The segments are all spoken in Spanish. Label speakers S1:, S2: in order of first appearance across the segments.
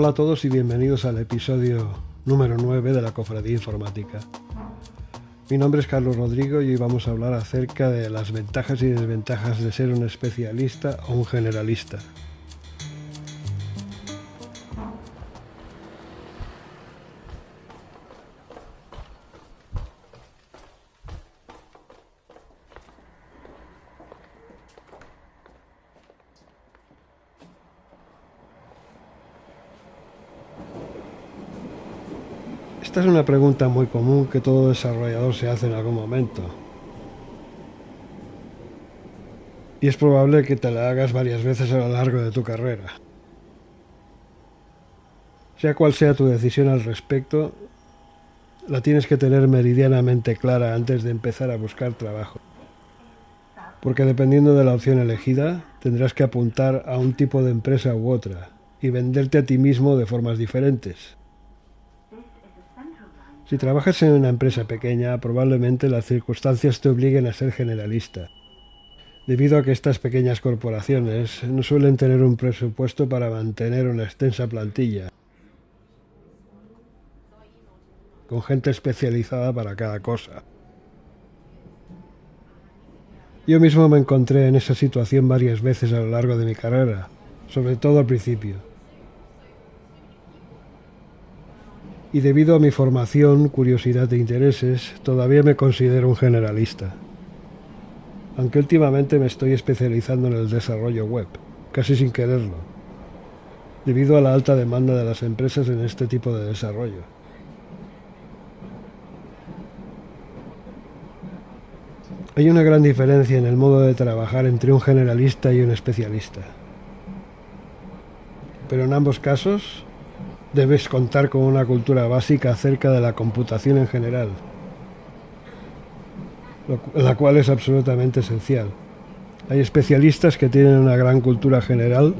S1: Hola a todos y bienvenidos al episodio número 9 de la Cofradía Informática. Mi nombre es Carlos Rodrigo y hoy vamos a hablar acerca de las ventajas y desventajas de ser un especialista o un generalista. Esta es una pregunta muy común que todo desarrollador se hace en algún momento. Y es probable que te la hagas varias veces a lo largo de tu carrera. Sea cual sea tu decisión al respecto, la tienes que tener meridianamente clara antes de empezar a buscar trabajo. Porque dependiendo de la opción elegida, tendrás que apuntar a un tipo de empresa u otra y venderte a ti mismo de formas diferentes. Si trabajas en una empresa pequeña, probablemente las circunstancias te obliguen a ser generalista, debido a que estas pequeñas corporaciones no suelen tener un presupuesto para mantener una extensa plantilla, con gente especializada para cada cosa. Yo mismo me encontré en esa situación varias veces a lo largo de mi carrera, sobre todo al principio. Y debido a mi formación, curiosidad e intereses, todavía me considero un generalista. Aunque últimamente me estoy especializando en el desarrollo web, casi sin quererlo, debido a la alta demanda de las empresas en este tipo de desarrollo. Hay una gran diferencia en el modo de trabajar entre un generalista y un especialista. Pero en ambos casos, debes contar con una cultura básica acerca de la computación en general, la cual es absolutamente esencial. Hay especialistas que tienen una gran cultura general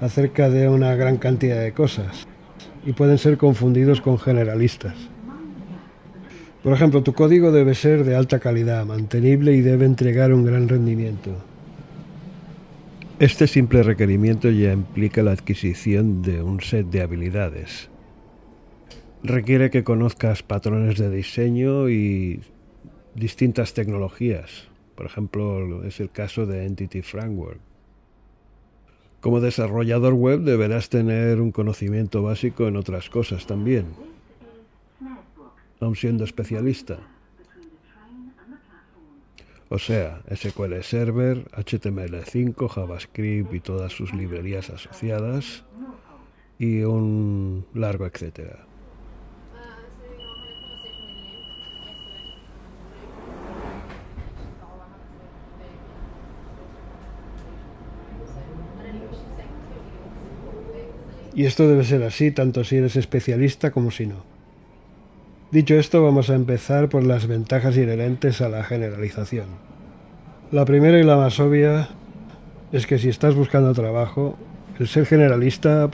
S1: acerca de una gran cantidad de cosas y pueden ser confundidos con generalistas. Por ejemplo, tu código debe ser de alta calidad, mantenible y debe entregar un gran rendimiento. Este simple requerimiento ya implica la adquisición de un set de habilidades. Requiere que conozcas patrones de diseño y distintas tecnologías. Por ejemplo, es el caso de Entity Framework. Como desarrollador web deberás tener un conocimiento básico en otras cosas también, aun siendo especialista o sea, SQL Server, HTML5, JavaScript y todas sus librerías asociadas, y un largo etcétera. Y esto debe ser así tanto si eres especialista como si no. Dicho esto, vamos a empezar por las ventajas inherentes a la generalización. La primera y la más obvia es que si estás buscando trabajo, el ser generalista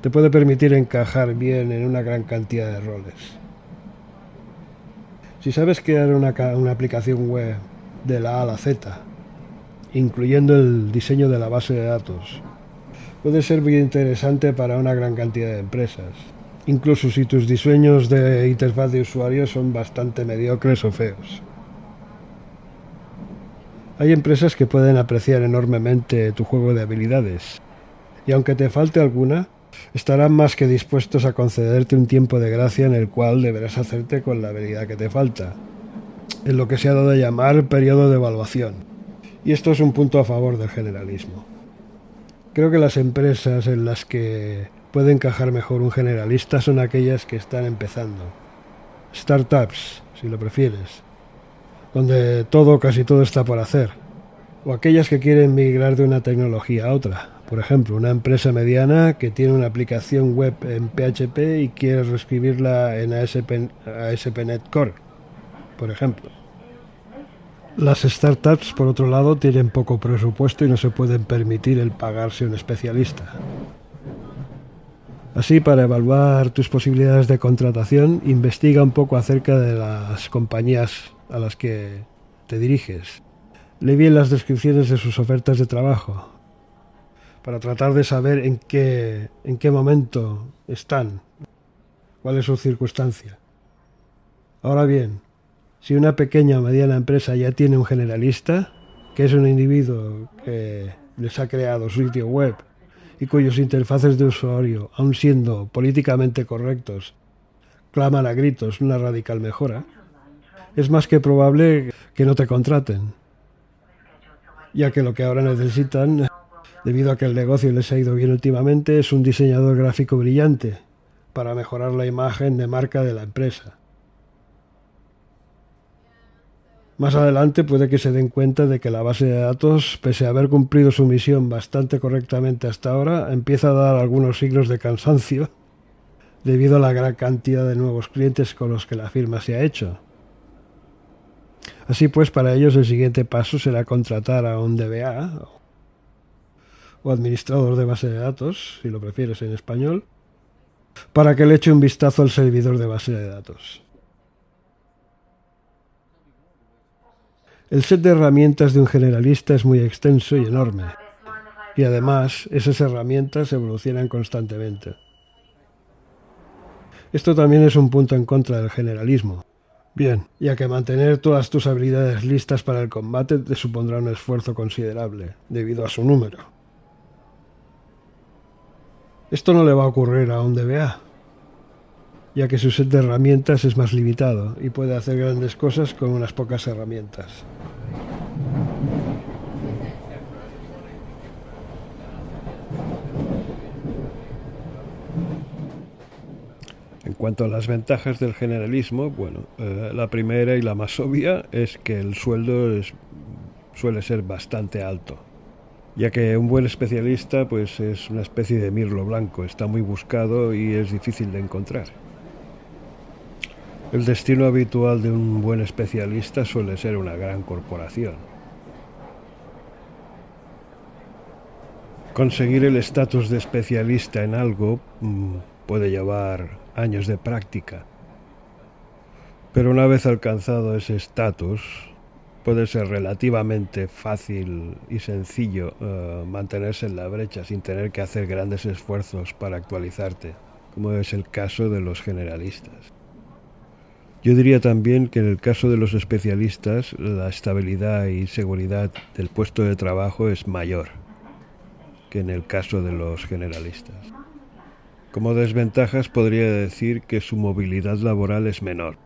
S1: te puede permitir encajar bien en una gran cantidad de roles. Si sabes crear una, una aplicación web de la A a la Z, incluyendo el diseño de la base de datos, puede ser muy interesante para una gran cantidad de empresas incluso si tus diseños de interfaz de usuario son bastante mediocres o feos. Hay empresas que pueden apreciar enormemente tu juego de habilidades, y aunque te falte alguna, estarán más que dispuestos a concederte un tiempo de gracia en el cual deberás hacerte con la habilidad que te falta, en lo que se ha dado a llamar periodo de evaluación. Y esto es un punto a favor del generalismo. Creo que las empresas en las que puede encajar mejor un generalista son aquellas que están empezando. Startups, si lo prefieres, donde todo, casi todo está por hacer. O aquellas que quieren migrar de una tecnología a otra. Por ejemplo, una empresa mediana que tiene una aplicación web en PHP y quiere reescribirla en ASP.NET Core, por ejemplo. Las startups, por otro lado, tienen poco presupuesto y no se pueden permitir el pagarse un especialista. Así, para evaluar tus posibilidades de contratación, investiga un poco acerca de las compañías a las que te diriges. Lee bien las descripciones de sus ofertas de trabajo. para tratar de saber en qué, en qué momento están, cuál es su circunstancia. Ahora bien, si una pequeña o mediana empresa ya tiene un generalista, que es un individuo que les ha creado su sitio web y cuyos interfaces de usuario, aun siendo políticamente correctos, claman a gritos una radical mejora, es más que probable que no te contraten, ya que lo que ahora necesitan debido a que el negocio les ha ido bien últimamente, es un diseñador gráfico brillante para mejorar la imagen de marca de la empresa. Más adelante puede que se den cuenta de que la base de datos, pese a haber cumplido su misión bastante correctamente hasta ahora, empieza a dar algunos signos de cansancio debido a la gran cantidad de nuevos clientes con los que la firma se ha hecho. Así pues, para ellos el siguiente paso será contratar a un DBA o administrador de base de datos, si lo prefieres en español, para que le eche un vistazo al servidor de base de datos. El set de herramientas de un generalista es muy extenso y enorme, y además esas herramientas evolucionan constantemente. Esto también es un punto en contra del generalismo. Bien, ya que mantener todas tus habilidades listas para el combate te supondrá un esfuerzo considerable, debido a su número. Esto no le va a ocurrir a un DBA, ya que su set de herramientas es más limitado y puede hacer grandes cosas con unas pocas herramientas. Cuanto a las ventajas del generalismo, bueno, eh, la primera y la más obvia es que el sueldo suele ser bastante alto ya que un buen especialista pues es una especie de mirlo blanco, está muy buscado y es difícil de encontrar. El destino habitual de un buen especialista suele ser una gran corporación. Conseguir el estatus de especialista en algo mm, puede llevar años de práctica, pero una vez alcanzado ese estatus, puede ser relativamente fácil y sencillo eh, mantenerse en la brecha sin tener que hacer grandes esfuerzos para actualizarte, como es el caso de los generalistas. Yo diría también que en el caso de los especialistas la estabilidad y seguridad del puesto de trabajo es mayor que en el caso de los generalistas. Como desventajas podría decir que su movilidad laboral es menor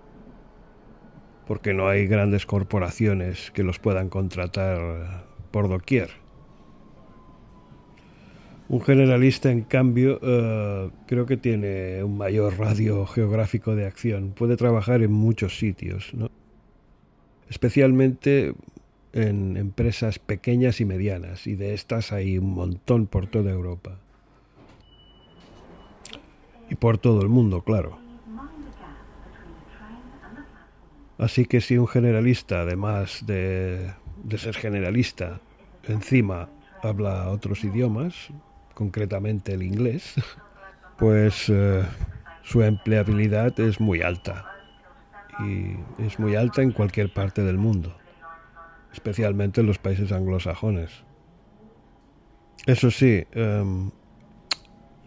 S1: porque no hay grandes corporaciones que los puedan contratar por doquier. Un generalista, en cambio, eh, creo que tiene un mayor radio geográfico de acción. Puede trabajar en muchos sitios, ¿no? especialmente en empresas pequeñas y medianas, y de estas hay un montón por toda Europa. Y por todo el mundo, claro. Así que si un generalista, además de, ser generalista, encima habla otros idiomas, concretamente el inglés, pues eh, su empleabilidad es muy alta. Y es muy alta en cualquier parte del mundo, especialmente en los países anglosajones. Eso sí, em,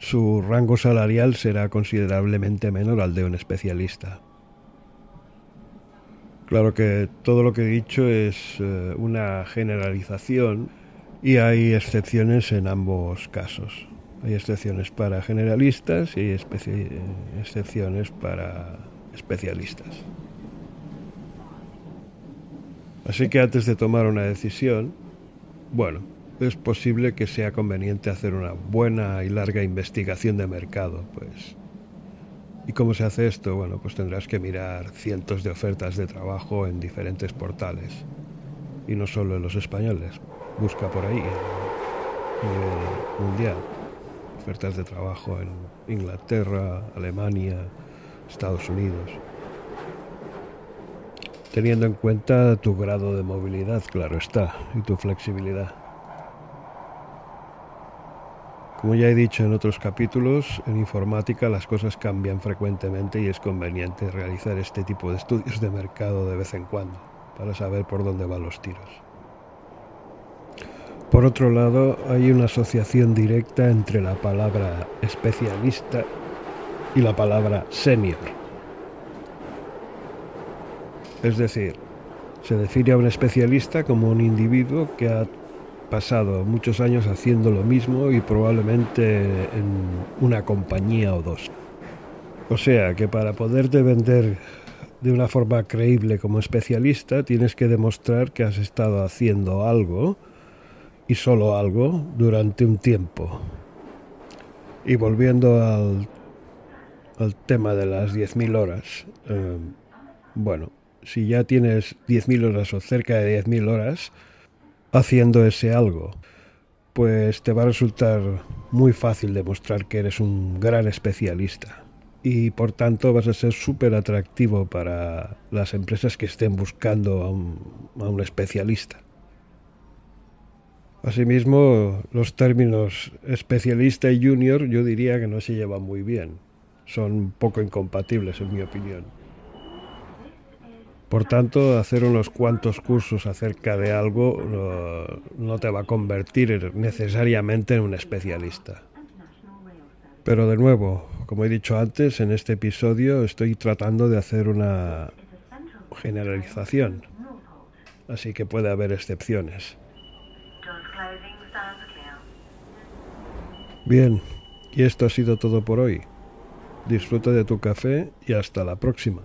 S1: su rango salarial será considerablemente menor al de un especialista. Claro que todo lo que he dicho es eh, una generalización y hay excepciones en ambos casos. Hay excepciones para generalistas y excepciones para especialistas. Así que antes de tomar una decisión, bueno, es posible que sea conveniente hacer una buena y larga investigación de mercado, pues ¿Y cómo se hace esto? Bueno, pues tendrás que mirar cientos de ofertas de trabajo en diferentes portales. Y no solo en los españoles. Busca por ahí, a nivel mundial. Ofertas de trabajo en Inglaterra, Alemania, Estados Unidos. Teniendo en cuenta tu grado de movilidad, claro está, y tu flexibilidad. Como ya he dicho en otros capítulos, en informática las cosas cambian frecuentemente y es conveniente realizar este tipo de estudios de mercado de vez en cuando para saber por dónde van los tiros. Por otro lado, hay una asociación directa entre la palabra especialista y la palabra senior. Es decir, se define a un especialista como un individuo que ha pasado muchos años haciendo lo mismo y probablemente en una compañía o dos. O sea que para poderte vender de una forma creíble como especialista tienes que demostrar que has estado haciendo algo y solo algo durante un tiempo. Y volviendo al, tema de las 10.000 horas, eh, bueno, si ya tienes 10.000 horas o cerca de 10.000 horas haciendo ese algo, pues te va a resultar muy fácil demostrar que eres un gran especialista. Y por tanto vas a ser súper atractivo para las empresas que estén buscando a un, a un especialista. Asimismo, los términos especialista y junior yo diría que no se llevan muy bien. Son poco incompatibles en mi opinión. Por tanto, hacer unos cuantos cursos acerca de algo no, te va a convertir necesariamente en un especialista. Pero de nuevo, como he dicho antes, en este episodio estoy tratando de hacer una generalización, así que puede haber excepciones. Bien, y esto ha sido todo por hoy. Disfruta de tu café y hasta la próxima.